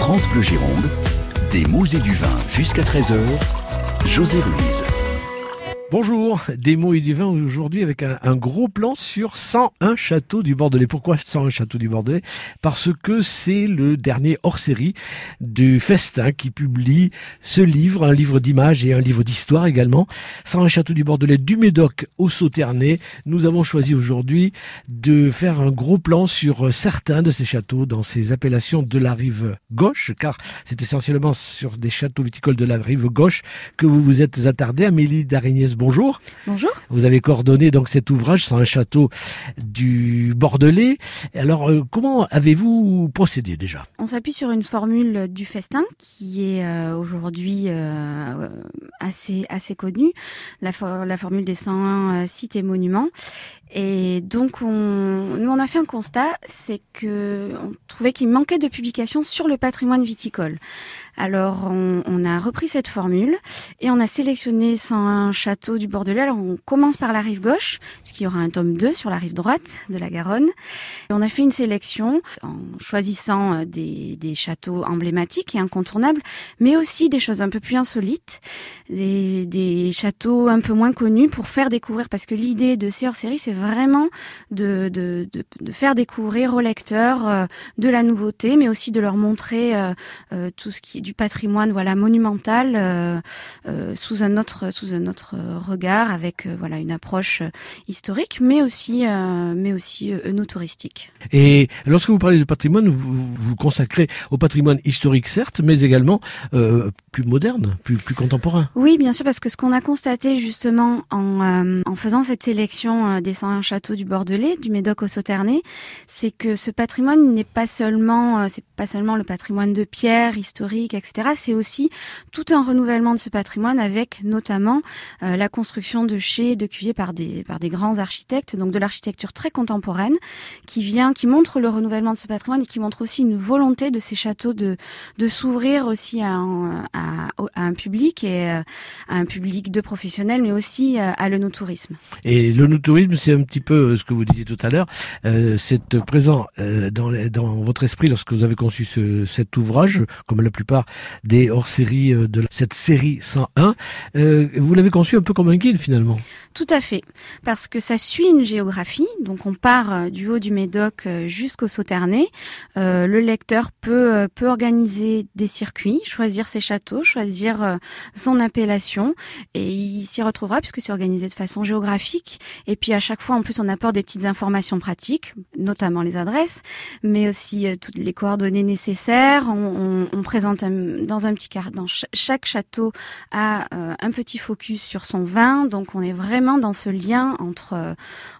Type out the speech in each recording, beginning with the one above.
France Bleu Gironde, des mots et du vin jusqu'à 13h, José Ruiz. Bonjour, des mots et du vin aujourd'hui avec un, gros plan sur 101 châteaux du Bordelais. Pourquoi 101 châteaux du Bordelais? Parce que c'est le dernier hors-série du Festin qui publie ce livre, un livre d'images et un livre d'histoire également. 101 châteaux du Bordelais du Médoc au Sauternay. Nous avons choisi aujourd'hui de faire un gros plan sur certains de ces châteaux dans ces appellations de la rive gauche, car c'est essentiellement sur des châteaux viticoles de la rive gauche que vous vous êtes attardé. Amélie bonjour. Bonjour. Vous avez coordonné donc cet ouvrage sur un château du Bordelais. Alors, euh, comment avez-vous procédé déjà? On s'appuie sur une formule du festin qui est euh, aujourd'hui euh, assez assez connue, la, for la formule des 101 sites et monuments. Et donc, on, nous, on a fait un constat, c'est que on trouvait qu'il manquait de publications sur le patrimoine viticole. Alors, on, on, a repris cette formule et on a sélectionné 101 châteaux du Bordelais. Alors, on commence par la rive gauche, puisqu'il y aura un tome 2 sur la rive droite de la Garonne. Et on a fait une sélection en choisissant des, des châteaux emblématiques et incontournables, mais aussi des choses un peu plus insolites, des, des châteaux un peu moins connus pour faire découvrir, parce que l'idée de ces hors-séries, c'est vraiment de, de, de, de, faire découvrir aux lecteurs euh, de la nouveauté, mais aussi de leur montrer euh, euh, tout ce qui est du patrimoine, voilà, monumental, euh, euh, sous un autre sous un autre regard, avec euh, voilà une approche historique, mais aussi mais aussi. Et lorsque vous parlez de patrimoine, vous vous consacrez au patrimoine historique certes, mais également plus moderne, plus plus contemporain. Oui, bien sûr, parce que ce qu'on a constaté justement en en faisant cette sélection des 101 châteaux du Bordelais, du Médoc au Sauternay, c'est que ce patrimoine n'est pas seulement c'est pas seulement le patrimoine de pierre historique etc. C'est aussi tout un renouvellement de ce patrimoine avec notamment euh, la construction de chais, de cuviers par des par des grands architectes, donc de l'architecture très contemporaine, qui vient, qui montre le renouvellement de ce patrimoine et qui montre aussi une volonté de ces châteaux de de s'ouvrir aussi à un, un public et euh, à un public de professionnels, mais aussi euh, à l'œnotourisme. Et l'œnotourisme, c'est un petit peu ce que vous disiez tout à l'heure, euh, c'est présent euh, dans, votre esprit lorsque vous avez conçu ce, cet ouvrage, comme la plupart des hors-séries euh, de cette série 101. Euh, vous l'avez conçu un peu comme un guide finalement. Tout à fait, parce que ça suit une géographie. Donc on part euh, du haut du Médoc jusqu'au Sauternay. Euh, le lecteur peut organiser des circuits, choisir ses châteaux, choisir son appellation, et il s'y retrouvera puisque c'est organisé de façon géographique. Et puis à chaque fois, en plus, on apporte des petites informations pratiques, notamment les adresses, mais aussi toutes les coordonnées nécessaires. On, présente dans un petit chaque château a euh, un petit focus sur son vin, donc on est vraiment dans ce lien entre euh,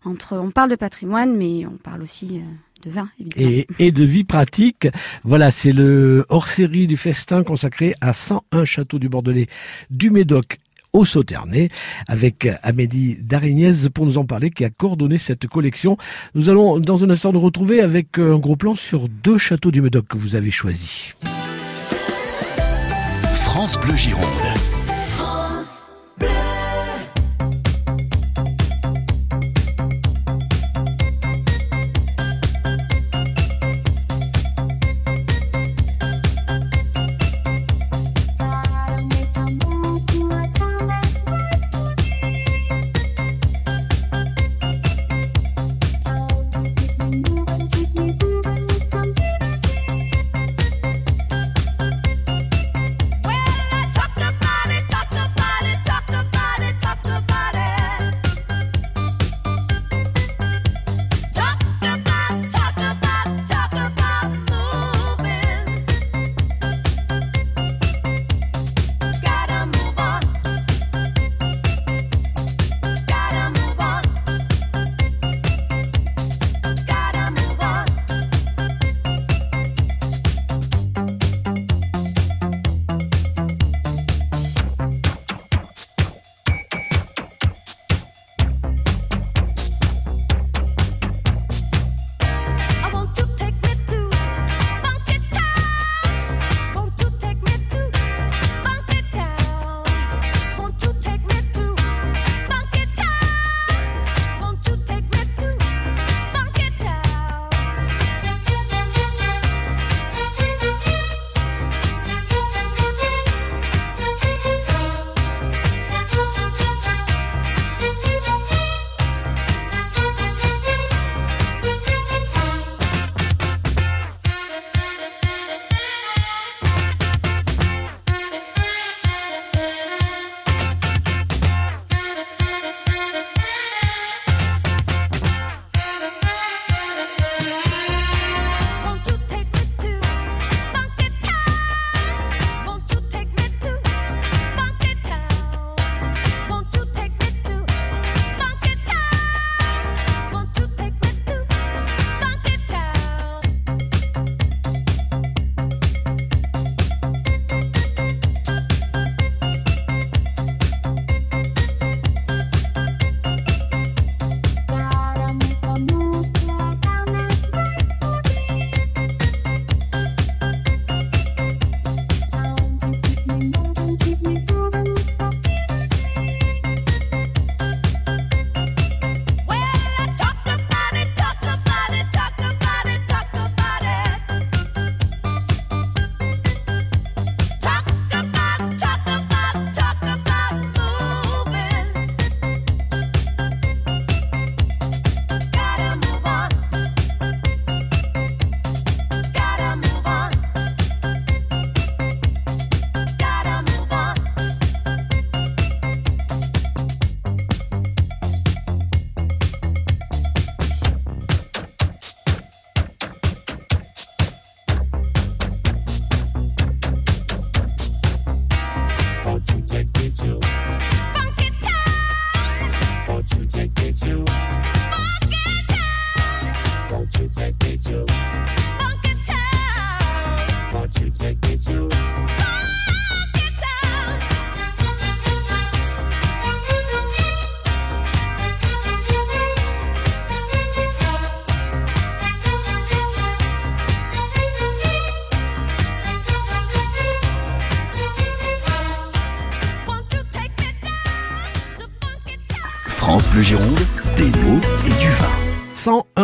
entre on parle de patrimoine, mais on parle aussi euh, de vin, évidemment. Et, de vie pratique. Voilà, c'est le hors-série du festin consacré à 101 châteaux du Bordelais, du Médoc au Sauternay avec Amélie Darignès pour nous en parler qui a coordonné cette collection. Nous allons dans un instant nous retrouver avec un gros plan sur deux châteaux du Médoc que vous avez choisis. France Bleu Gironde.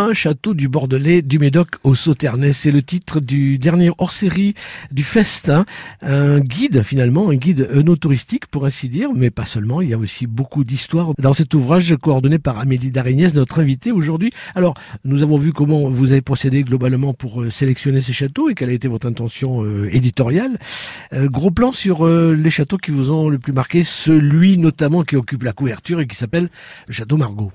101 châteaux du Bordelais, du Médoc au Sauternais. C'est le titre du dernier hors-série du Festin. Un guide, finalement, un guide œnotouristique, pour ainsi dire, mais pas seulement. Il y a aussi beaucoup d'histoires dans cet ouvrage coordonné par Amélie Darignès, notre invitée aujourd'hui. Alors, nous avons vu comment vous avez procédé globalement pour euh, sélectionner ces châteaux et quelle a été votre intention euh, éditoriale. Euh, gros plan sur les châteaux qui vous ont le plus marqué, celui notamment qui occupe la couverture et qui s'appelle le château Margot.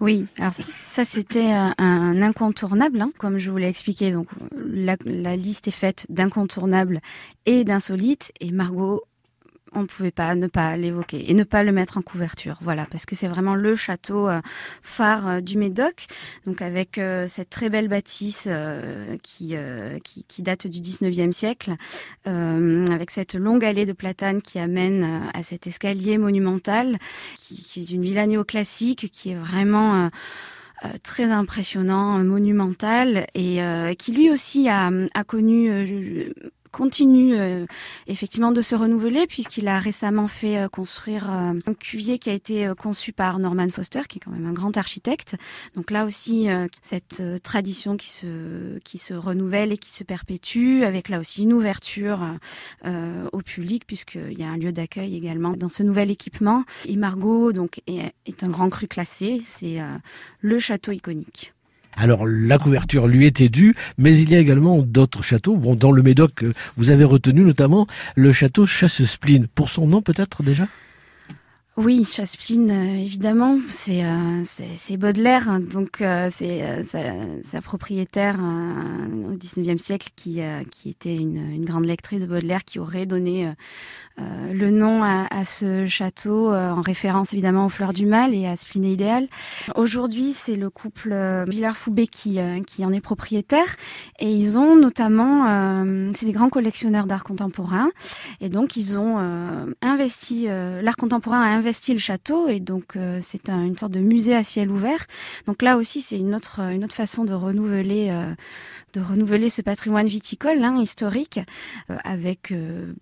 Oui, alors ça c'était euh, un incontournable, hein, comme je vous l'ai expliqué. Donc la, la liste est faite d'incontournables et d'insolites, et Margot on ne pouvait pas ne pas l'évoquer et ne pas le mettre en couverture. Voilà, parce que c'est vraiment le château euh, phare euh, du Médoc, donc avec euh, cette très belle bâtisse qui, qui, date du 19e siècle, avec cette longue allée de platanes qui amène à cet escalier monumental, qui, est une villa néoclassique, qui est vraiment très impressionnant, monumental, et qui lui aussi a connu continue euh, effectivement de se renouveler puisqu'il a récemment fait euh, construire euh, un cuvier qui a été conçu par Norman Foster, qui est quand même un grand architecte. Donc là aussi, cette tradition qui se qui se renouvelle et qui se perpétue, avec là aussi une ouverture au public puisqu'il y a un lieu d'accueil également dans ce nouvel équipement. Et Margot donc est, est un grand cru classé, c'est le château iconique. Alors la couverture lui était due, mais il y a également d'autres châteaux. Bon, dans le Médoc, euh, vous avez retenu notamment le château Chasse-Spline. Pour son nom peut-être déjà? Oui, Chaspin, euh, évidemment, c'est euh, Baudelaire, hein, donc euh, c'est sa, propriétaire au XIXe siècle qui qui était une, une, grande lectrice de Baudelaire qui aurait donné le nom à, à ce château en référence évidemment aux fleurs du mal et à Spline idéal. Aujourd'hui, c'est le couple Villard-Foubé qui qui en est propriétaire et ils ont notamment c'est des grands collectionneurs d'art contemporain et donc ils ont investi l'art contemporain le château et donc euh, c'est une sorte de musée à ciel ouvert. Donc là aussi c'est une autre une autre façon de renouveler euh, de renouveler ce patrimoine viticole hein, historique euh, avec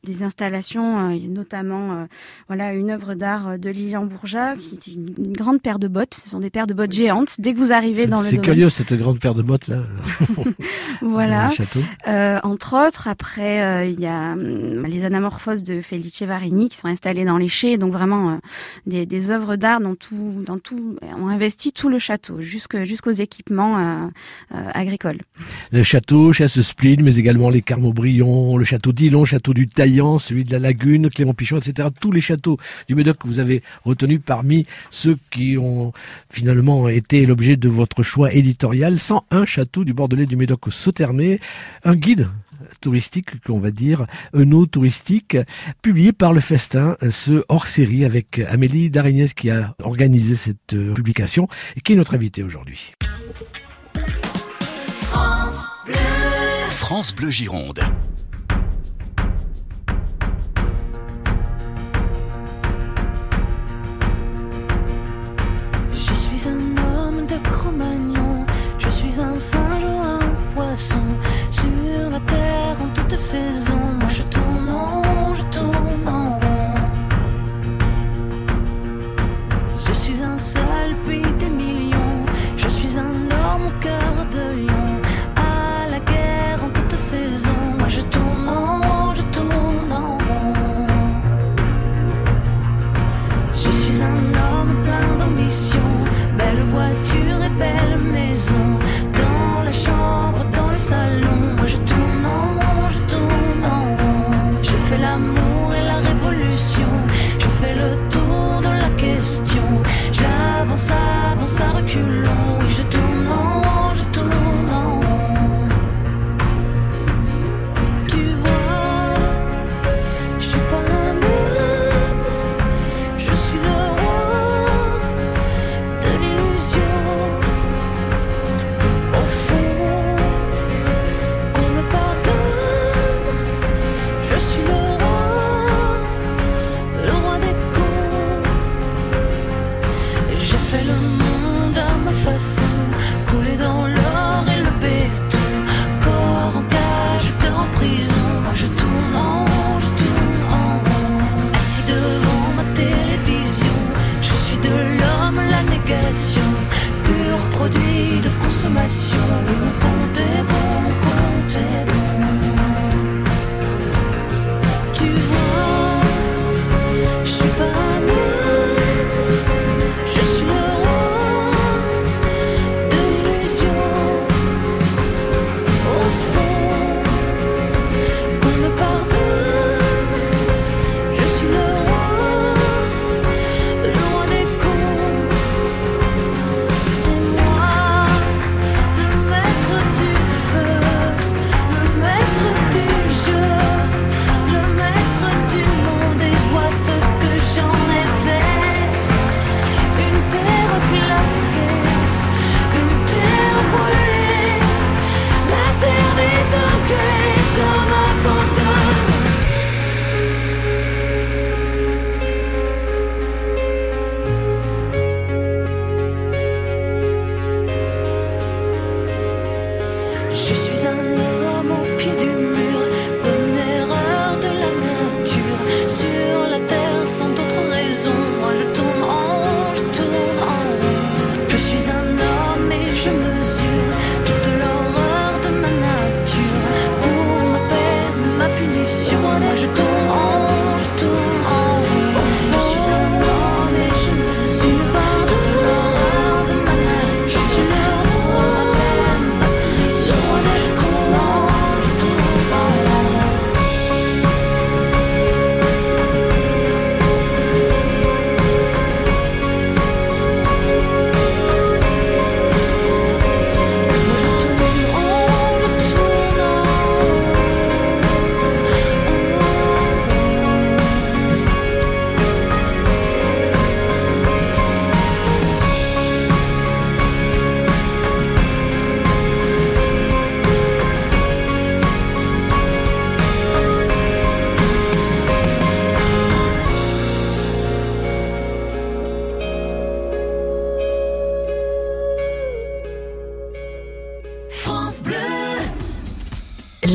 des installations notamment voilà une œuvre d'art de Lilian Bourgeat qui est une, grande paire de bottes. Ce sont des paires de bottes géantes. Dès que vous arrivez dans le c'est curieux cette grande paire de bottes là. voilà. entre autres après il y a hum, les anamorphoses de Felice Varini qui sont installées dans les chais donc vraiment des, des œuvres d'art dans tout, dans tout, on investi tout le château, jusqu'aux équipements euh, euh, agricoles. Le château, chasse Spline, mais également les Carmobrions, le château d'Ilon, château du Taillant, celui de la Lagune, Clément Pichon, etc. Tous les châteaux du Médoc que vous avez retenus parmi ceux qui ont finalement été l'objet de votre choix éditorial. 101 châteaux du Bordelais du Médoc au. Un guide touristique, qu'on va dire, Euno touristique, publié par le Festin, ce hors-série avec Amélie Darignès qui a organisé cette publication et qui est notre invitée aujourd'hui. France Bleu. Gironde. Je suis un homme de Cro-Magnon, je suis un singe ou un poisson sur la terre en toute saison. Moi je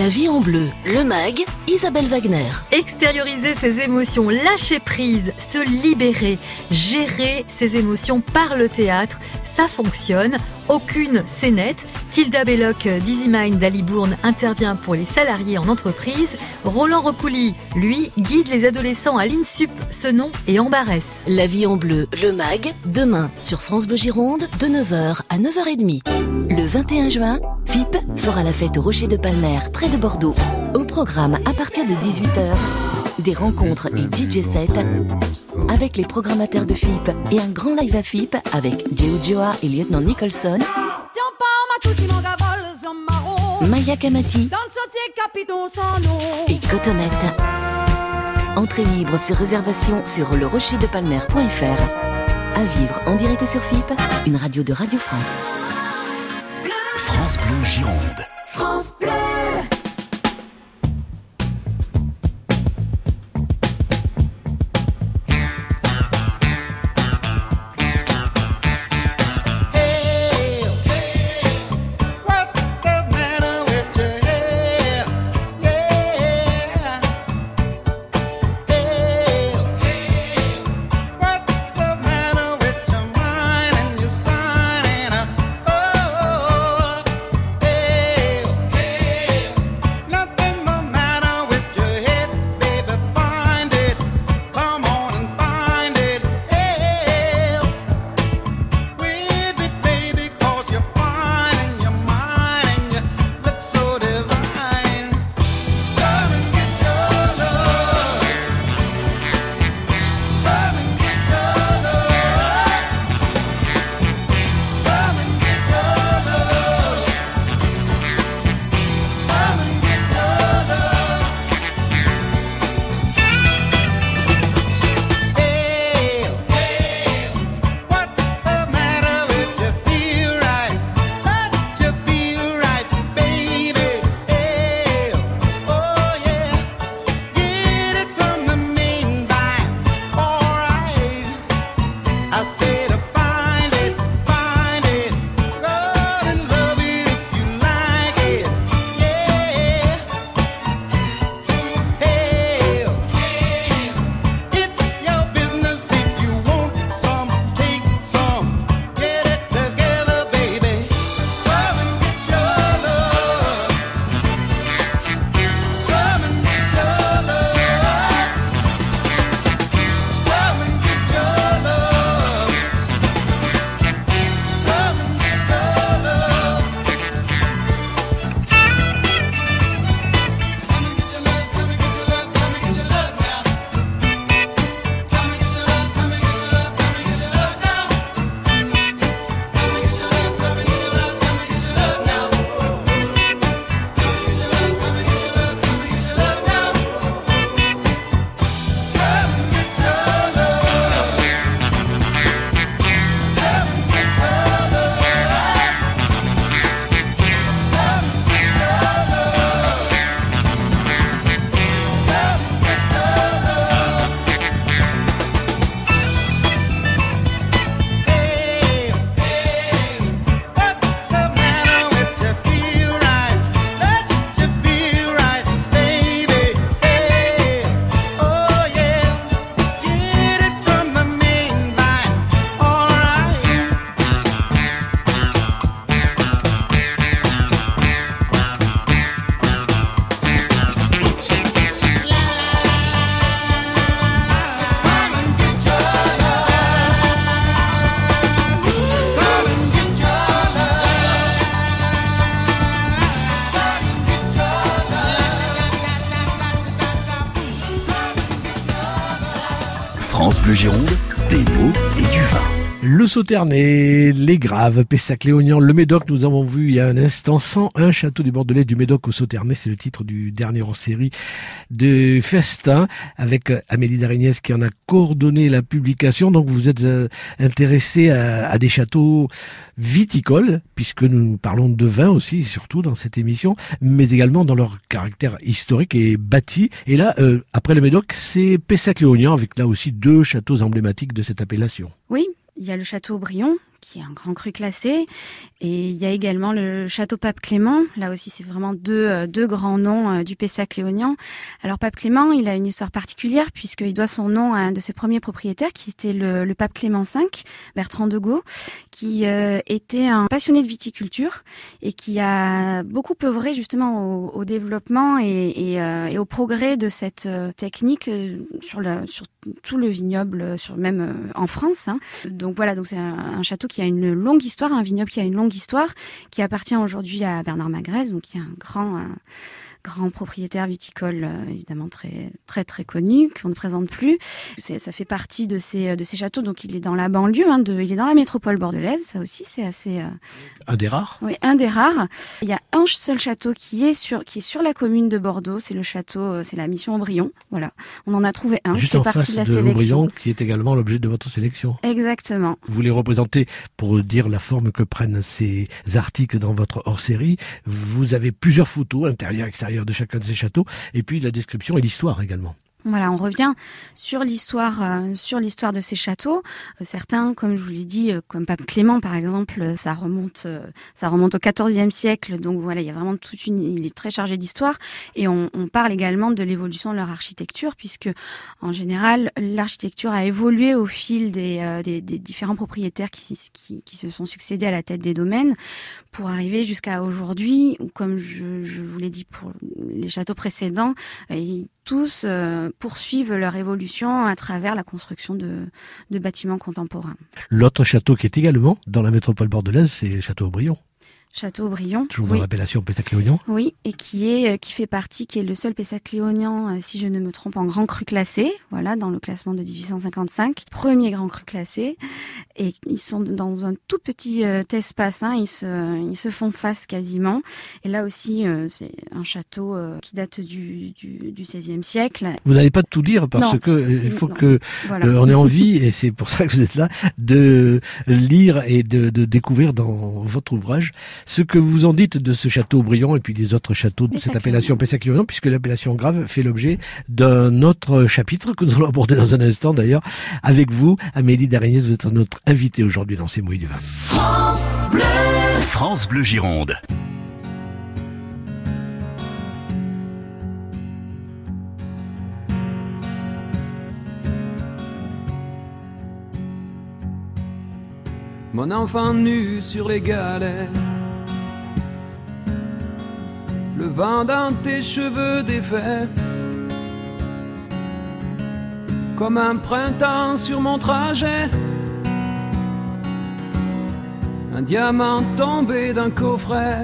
Vie en bleu, le mag, Isabelle Wagner. Extérioriser ses émotions, lâcher prise, se libérer, gérer ses émotions par le théâtre, ça fonctionne. Aucune scénette. Tilda Belloc d'Easy Mind d'Alibourne intervient pour les salariés en entreprise. Roland Rocouli, lui, guide les adolescents à l'INSUP, Senon et Embarès. La vie en bleu, le mag, demain sur France Bleu Gironde, de 9h à 9h30. Le 21 juin, FIP fera la fête au Rocher de Palmer, près de Bordeaux. Au programme, à partir de 18h, des rencontres et DJ sets avec les programmateurs de FIP et un grand live à FIP avec Joe Joa et Lieutenant Nicholson, Maya Kamati et Cotonette. Entrée libre sur réservation sur lerocherdepalmer.fr. À vivre en direct sur FIP, une radio de Radio France. France Bleu Gironde. France Bleu. Le Sauternay, les Graves, Pessac-Léognan, le Médoc, nous avons vu il y a un instant 101 châteaux du Bordelais du Médoc au Sauternay, c'est le titre du dernier en série de Festin, avec euh, Amélie Darignès qui en a coordonné la publication. Donc vous êtes euh, intéressé à, à des châteaux viticoles, puisque nous parlons de vin aussi, surtout dans cette émission, mais également dans leur caractère historique et bâti. Et là, euh, après le Médoc, c'est Pessac-Léognan, avec là aussi deux châteaux emblématiques de cette appellation. Oui, il y a le château Brion, qui est un grand cru classé, et il y a également le château Pape Clément. Là aussi, c'est vraiment deux, euh, deux grands noms euh, du Pessac léognan. Alors Pape Clément, il a une histoire particulière puisqu'il doit son nom à un de ses premiers propriétaires, qui était le, le Pape Clément V, Bertrand de Gaulle, qui euh, était un passionné de viticulture et qui a beaucoup œuvré justement au, au développement et, et, euh, et au progrès de cette euh, technique sur, le, sur tout le vignoble, euh, sur même euh, en France. hein. Donc voilà, donc c'est un, château qui a une longue histoire, un vignoble qui a une longue histoire, qui appartient aujourd'hui à Bernard Magrez, donc qui est un grand, un grand propriétaire viticole, euh, évidemment très très très connu, qu'on ne présente plus. Ça fait partie de ces de ces châteaux, donc il est dans la banlieue, hein, de, il est dans la métropole bordelaise. Ça aussi, c'est assez euh, Un des rares. oui, un des rares. Il y a un seul château qui est sur qui est sur la commune de Bordeaux. C'est le château, euh, c'est la mission Aubryon. Voilà, on en a trouvé un. Juste qui fait en partie face de la de sélection. qui est également l'objet de votre sélection. Exactement. Vous les représentez pour dire la forme que prennent ces articles dans votre hors-série. Vous avez plusieurs photos, intérieures, extérieures de chacun de ces châteaux, et puis la description et l'histoire également. Voilà, on revient sur l'histoire, euh, sur l'histoire de ces châteaux. Euh, certains, comme je vous l'ai dit, euh, comme Pape Clément par exemple, ça remonte, ça remonte au XIVe siècle. Donc voilà, il y a vraiment toute une, il est très chargé d'histoire. Et on, parle également de l'évolution de leur architecture, puisque en général, l'architecture a évolué au fil des, des, différents propriétaires qui, qui, se sont succédés à la tête des domaines, pour arriver jusqu'à aujourd'hui, où comme je, je vous l'ai dit pour les châteaux précédents, tous euh, poursuivent leur évolution à travers la construction de, bâtiments contemporains. L'autre château qui est également dans la métropole bordelaise, c'est château Aubryon, Château Aubryon, toujours dans oui, l'appellation Pessac-Léognan. oui, et qui est euh, qui fait partie, qui est le seul Pessac léonien, euh, si je ne me trompe, en grand cru classé, voilà, dans le classement de 1855, premier grand cru classé, et ils sont dans un tout petit euh, espace, hein, ils se ils se font face quasiment, et là aussi c'est un château qui date du du, du XVIe siècle, Vous n'allez pas tout dire parce Non, que il faut non. que voilà. euh, on ait envie, et c'est pour ça que vous êtes là, de lire et de, de découvrir dans votre ouvrage ce que vous en dites de ce château Aubryon et puis des autres châteaux de cette appellation Pessac-Léognan, puisque l'appellation grave fait l'objet d'un autre chapitre que nous allons aborder dans un instant d'ailleurs avec vous, Amélie Darignès, vous êtes notre invitée aujourd'hui dans ces mouilles du vin. France Bleu Gironde. Mon enfant nu sur les galets. Le vent dans tes cheveux défaits. Comme un printemps sur mon trajet. Un diamant tombé d'un coffret.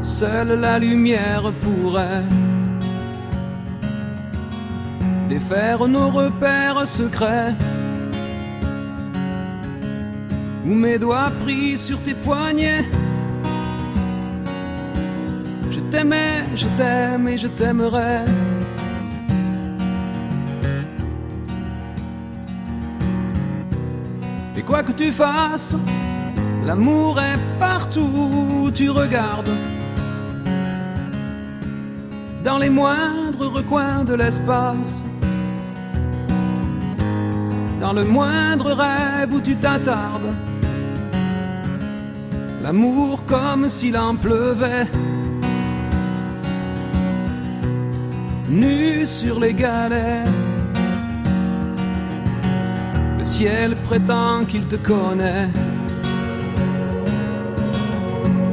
Seule la lumière pourrait défaire nos repères secrets. Où mes doigts pris sur tes poignets. T'aimais, je t'aime et je t'aimerai. Et quoi que tu fasses, l'amour est partout où tu regardes. Dans les moindres recoins de l'espace. Dans le moindre rêve où tu t'attardes. L'amour comme s'il en pleuvait. Nu sur les galets. Le ciel prétend qu'il te connaît.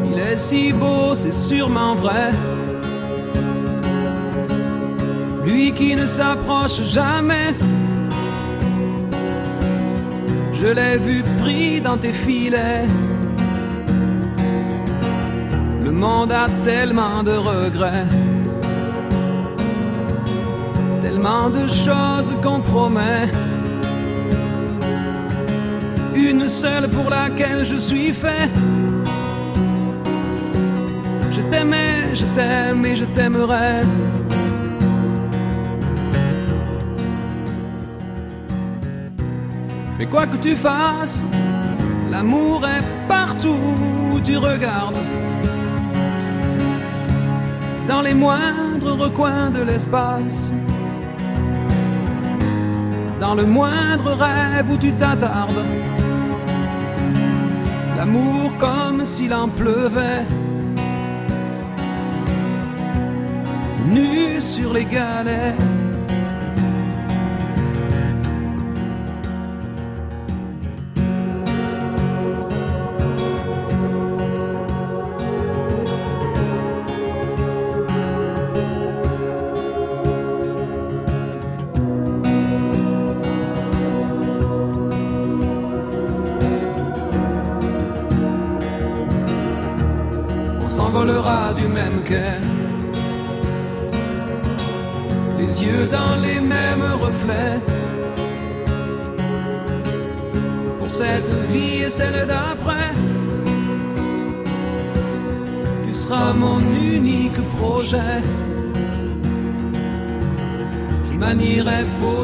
Il est si beau, c'est sûrement vrai. Lui qui ne s'approche jamais. Je l'ai vu pris dans tes filets. Le monde a tellement de regrets. Tellement de choses qu'on promet. Une seule pour laquelle je suis fait. Je t'aimais, je t'aime et je t'aimerai. Mais quoi que tu fasses, l'amour est partout où tu regardes. Dans les moindres recoins de l'espace. Dans le moindre rêve où tu t'attardes. L'amour comme s'il en pleuvait. Nu sur les galets.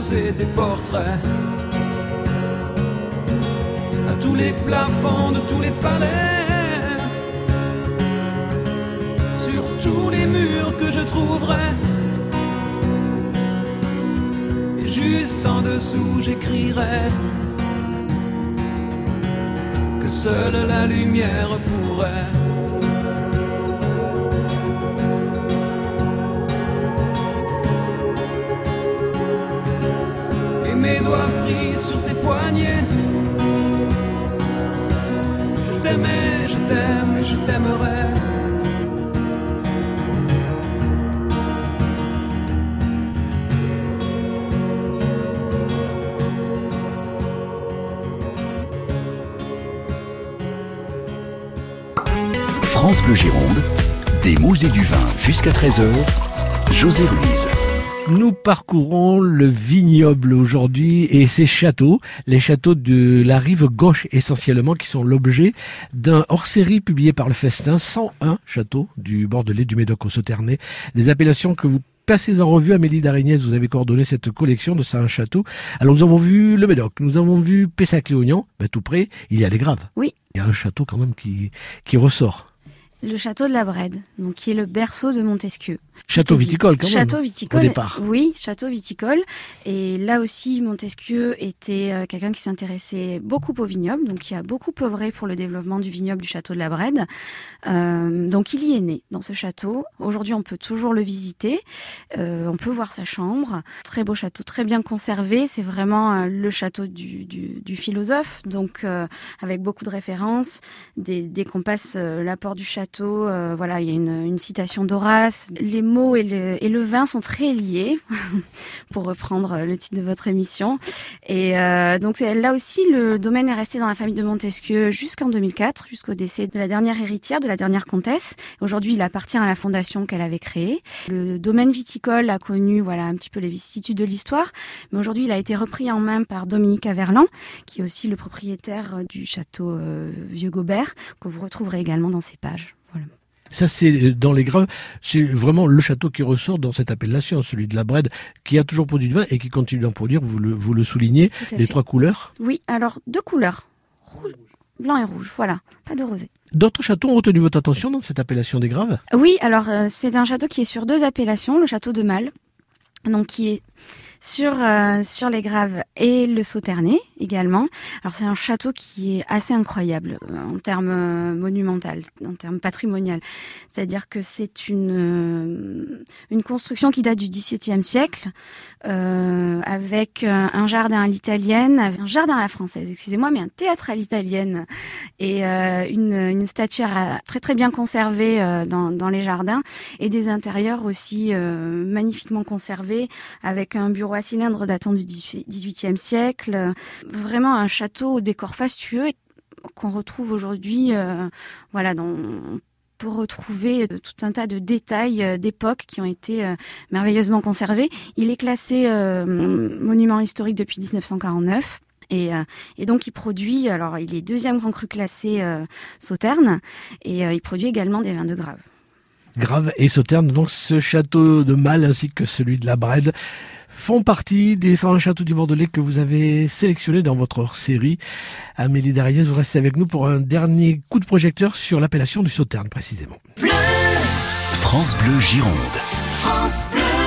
Poser des portraits à tous les plafonds de tous les palais. sur tous les murs que je trouverai. Et juste en dessous, j'écrirai que seule la lumière pourrait. Sur tes poignets. Je t'aimais, je t'aime je t'aimerai. France Bleu Gironde, des moules et du vin jusqu'à 13h, José Ruiz. Nous parcourons le vignoble aujourd'hui et ses châteaux, les châteaux de la rive gauche essentiellement, qui sont l'objet d'un hors-série publié par le Festin, 101 châteaux du Bordelais, du Médoc au Sauternay. Les appellations que vous passez en revue, Amélie Darignès, vous avez coordonné cette collection de 101 châteaux. Alors nous avons vu le Médoc, nous avons vu Pessac-Léognan, ben, tout près, il y a les Graves. Oui. Il y a un château quand même qui, qui ressort. Le château de la Brède, donc qui est le berceau de Montesquieu. Château viticole quand même. Château viticole. Au départ. Oui, château viticole. Et là aussi, Montesquieu était euh, quelqu'un qui s'intéressait beaucoup au vignoble, donc qui a beaucoup œuvré pour le développement du vignoble du château de la Brède. Euh, donc il y est né dans ce château. Aujourd'hui, on peut toujours le visiter. Euh, on peut voir sa chambre. Très beau château, très bien conservé. C'est vraiment le château du, du, du philosophe, donc euh, avec beaucoup de références. Dès, dès qu'on passe la porte du château, euh, voilà, il y a une, une citation d'Horace. Les mots et le, et le vin sont très liés, pour reprendre le titre de votre émission. Et euh, donc là aussi, le domaine est resté dans la famille de Montesquieu jusqu'en 2004, jusqu'au décès de la dernière héritière, de la dernière comtesse. Aujourd'hui, il appartient à la fondation qu'elle avait créée. Le domaine viticole a connu, voilà, un petit peu les vicissitudes de l'histoire, mais aujourd'hui, il a été repris en main par Dominique Averland, qui est aussi le propriétaire du château euh, Vieux Gobert, que vous retrouverez également dans ces pages. Ça, c'est euh, dans les Graves. C'est vraiment le château qui ressort dans cette appellation, celui de la Brède, qui a toujours produit du vin et qui continue d'en produire. Vous le, vous le soulignez. Les fait. trois couleurs. Oui, alors deux couleurs, rouge, blanc et rouge. Voilà, pas de rosé. D'autres châteaux ont retenu votre attention dans cette appellation des Graves? Oui, alors euh, c'est un château qui est sur deux appellations, le château de Mal, donc qui est sur euh, sur les Graves et le Sauternay également. Alors c'est un château qui est assez incroyable euh, en termes euh, monumental, en termes patrimonial. C'est-à-dire que c'est une euh, une construction qui date du XVIIe siècle, euh, avec un jardin à l'italienne, un jardin à la française, excusez-moi, mais un théâtre à l'italienne et euh, une, une statuaire à- très très bien conservée dans, dans les jardins et des intérieurs aussi magnifiquement conservés avec un bureau à cylindre datant du 18e siècle. Vraiment un château au décor fastueux qu'on retrouve aujourd'hui euh, voilà pour retrouver euh, tout un tas de détails euh, d'époque qui ont été merveilleusement conservés. Il est classé monument historique depuis 1949. Et, donc il produit, alors il est deuxième grand cru classé Sauterne, et il produit également des vins de Grave. Grave et Sauterne, donc ce château de Mal ainsi que celui de la Brède font partie des 101 châteaux du Bordelais que vous avez sélectionnés dans votre hors-série. Amélie Dariès, vous restez avec nous pour un dernier coup de projecteur sur l'appellation du Sauterne précisément. France Bleu Gironde. France Bleu.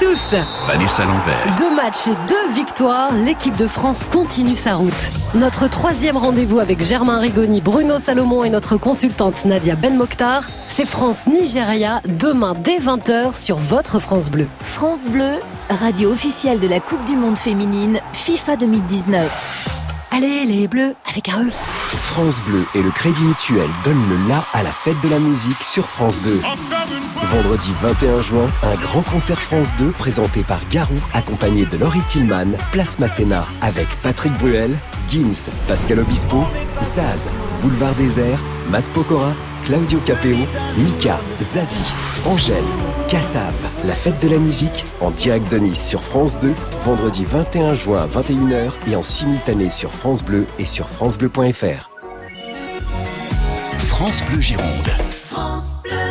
Tous Vanessa Lambert. Deux matchs et deux victoires, l'équipe de France continue sa route. Notre troisième rendez-vous avec Germain Rigoni, Bruno Salomon et notre consultante Nadia Ben Mokhtar, c'est France-Nigeria demain dès 20h sur votre France Bleu. France Bleu, radio officielle de la Coupe du Monde féminine FIFA 2019. Allez, les bleus, avec un E. France Bleu et le Crédit Mutuel donnent le la à la fête de la musique sur France 2. Vendredi 21 juin, un grand concert France 2 présenté par Garou, accompagné de Laurie Tillman, Place Masséna, avec Patrick Bruel, Gims, Pascal Obispo, Zaz, Boulevard Désert, Matt Pokora, Claudio Capeo, Mika, Zazie, Angèle, Kassav, la fête de la musique en direct de Nice sur France 2, vendredi 21 juin à 21h et en simultané sur France Bleu et sur francebleu.fr. France Bleu Gironde. France Bleu.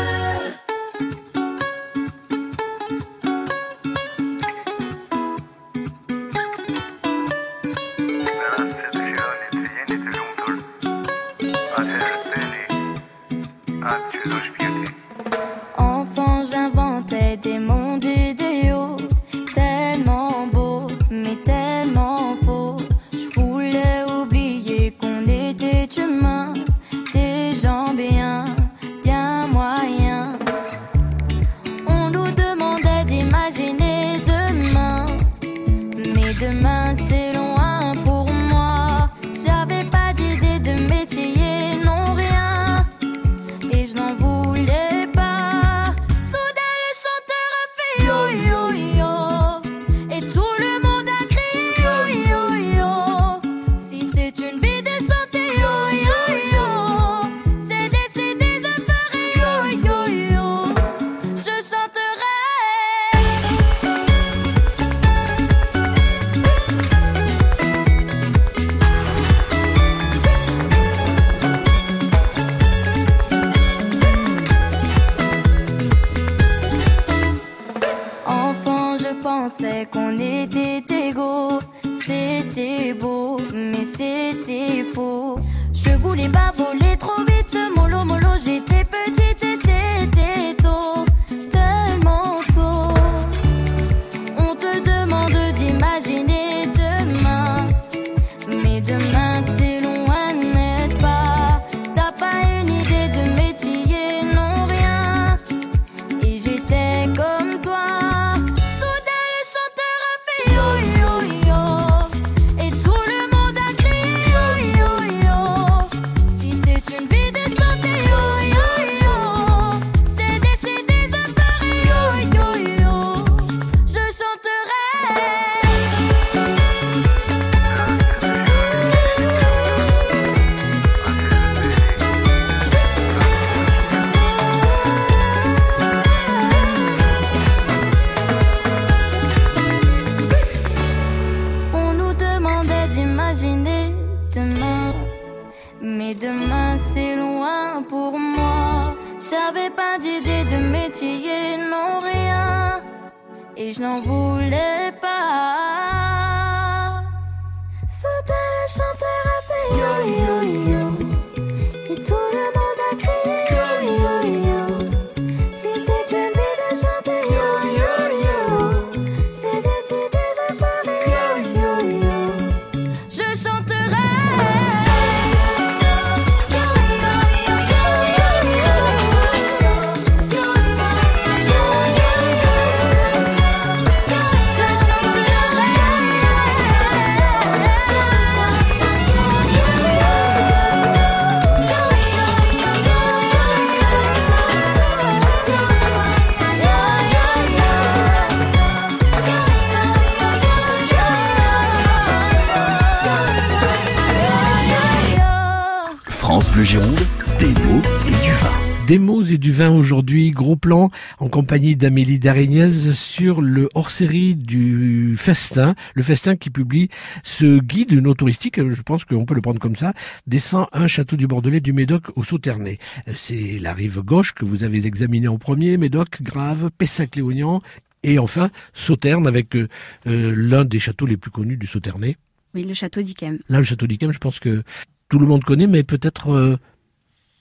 Gironde, des mots et du vin. Des mots et du vin aujourd'hui, gros plan en compagnie d'Amélie Darignez sur le hors-série du Festin, le Festin qui publie ce guide non touristique, je pense qu'on peut le prendre comme ça, des 101 châteaux du Bordelais du Médoc au Sauternay. C'est la rive gauche que vous avez examinée en premier, Médoc, Grave, Pessac-Léognan et enfin Sauterne avec euh, euh, l'un des châteaux les plus connus du Sauternay. Oui, le château d'Yquem. Là, le château d'Yquem, je pense que tout le monde connaît, mais peut-être euh,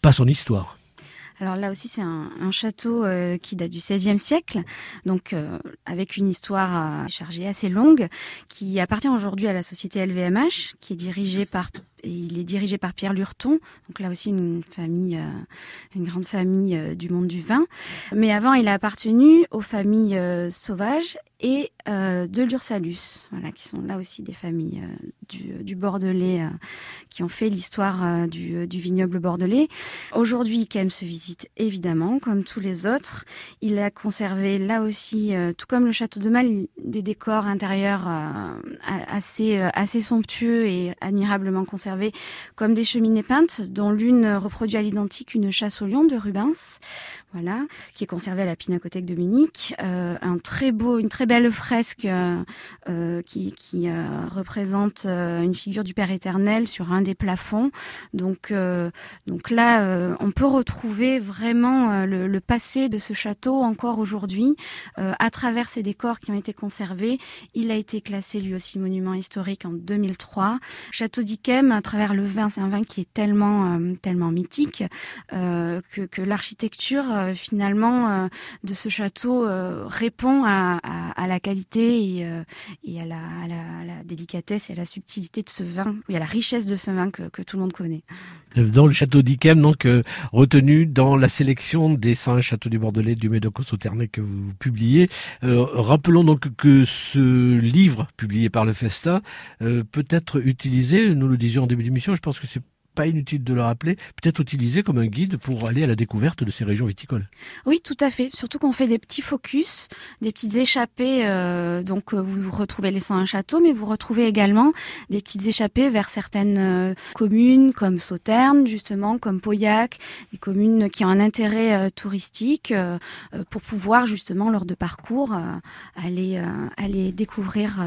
pas son histoire. Alors là aussi, c'est un, château euh, qui date du XVIe siècle, donc euh, avec une histoire chargée assez longue, qui appartient aujourd'hui à la société LVMH, qui est dirigée par il est dirigé par Pierre Lurton, donc là aussi une famille, euh, une grande famille euh, du monde du vin. Mais avant, il a appartenu aux familles euh, sauvages et euh, de l'Ursalus, voilà, qui sont là aussi des familles du, Bordelais qui ont fait l'histoire du, vignoble bordelais. Aujourd'hui, Kem se visite évidemment, comme tous les autres. Il a conservé là aussi, tout comme le château de Mal, des décors intérieurs assez somptueux et admirablement conservés, comme des cheminées peintes, dont l'une reproduit à l'identique une chasse au lion de Rubens, voilà, qui est conservée à la Pinacothèque de Munich. Un très beau, une très belle fresque euh, euh, qui, euh, représente une figure du Père éternel sur un des plafonds. Donc, donc là, on peut retrouver vraiment le, le passé de ce château encore aujourd'hui à travers ces décors qui ont été conservés. Il a été classé lui aussi monument historique en 2003. Château d'Yquem, à travers le vin, c'est un vin qui est tellement, euh, tellement mythique euh, que, l'architecture euh, finalement de ce château répond à, la qualité et, à, la, délicatesse et à la subtilité de ce vin, et à la richesse de ce vin que, tout le monde connaît. Dans le château d'Yquem, donc retenu dans la sélection des 101 châteaux du Bordelais du Médoc-Sauternay que vous publiez. Rappelons donc que ce livre publié par le Festa peut être utilisé, nous le disions début d'émission, je pense que c'est pas inutile de le rappeler, peut-être utilisé comme un guide pour aller à la découverte de ces régions viticoles. Oui, tout à fait. Surtout qu'on fait des petits focus, des petites échappées. euh, donc, euh, vous retrouvez les 101 châteaux, mais vous retrouvez également des petites échappées vers certaines euh, communes comme Sauternes, justement, comme Pauillac, des communes qui ont un intérêt touristique pour pouvoir, justement, lors de parcours, aller, aller découvrir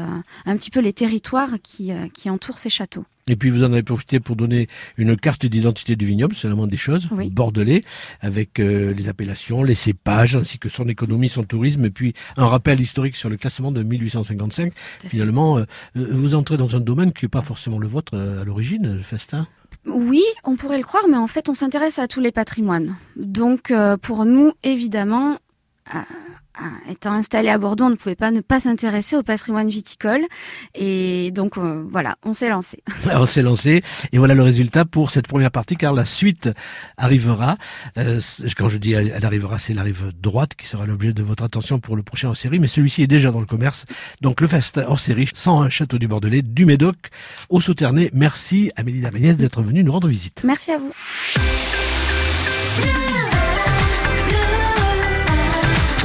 un petit peu les territoires qui entourent ces châteaux. Et puis vous en avez profité pour donner une carte d'identité du vignoble, c'est la moindre des choses, Oui. bordelais, avec euh, les appellations, les cépages, ainsi que son économie, son tourisme, et puis un rappel historique sur le classement de 1855. Finalement, euh, euh, vous entrez dans un domaine qui n'est pas forcément le vôtre euh, à l'origine, le festin? Oui, on pourrait le croire, mais en fait, on s'intéresse à tous les patrimoines. Donc, pour nous, évidemment, étant installé à Bordeaux, on ne pouvait pas ne pas s'intéresser au patrimoine viticole. Et donc, euh, voilà, on s'est lancé. Alors c'est lancé, et voilà le résultat pour cette première partie, car la suite arrivera. Euh, quand je dis elle arrivera, c'est la rive droite qui sera l'objet de votre attention pour le prochain hors-série, mais celui-ci est déjà dans le commerce. Donc le festin hors-série 101 Château du Bordelais, du Médoc, au Sauternay. Merci Amélie Damagnès d'être venue nous rendre visite. Merci à vous.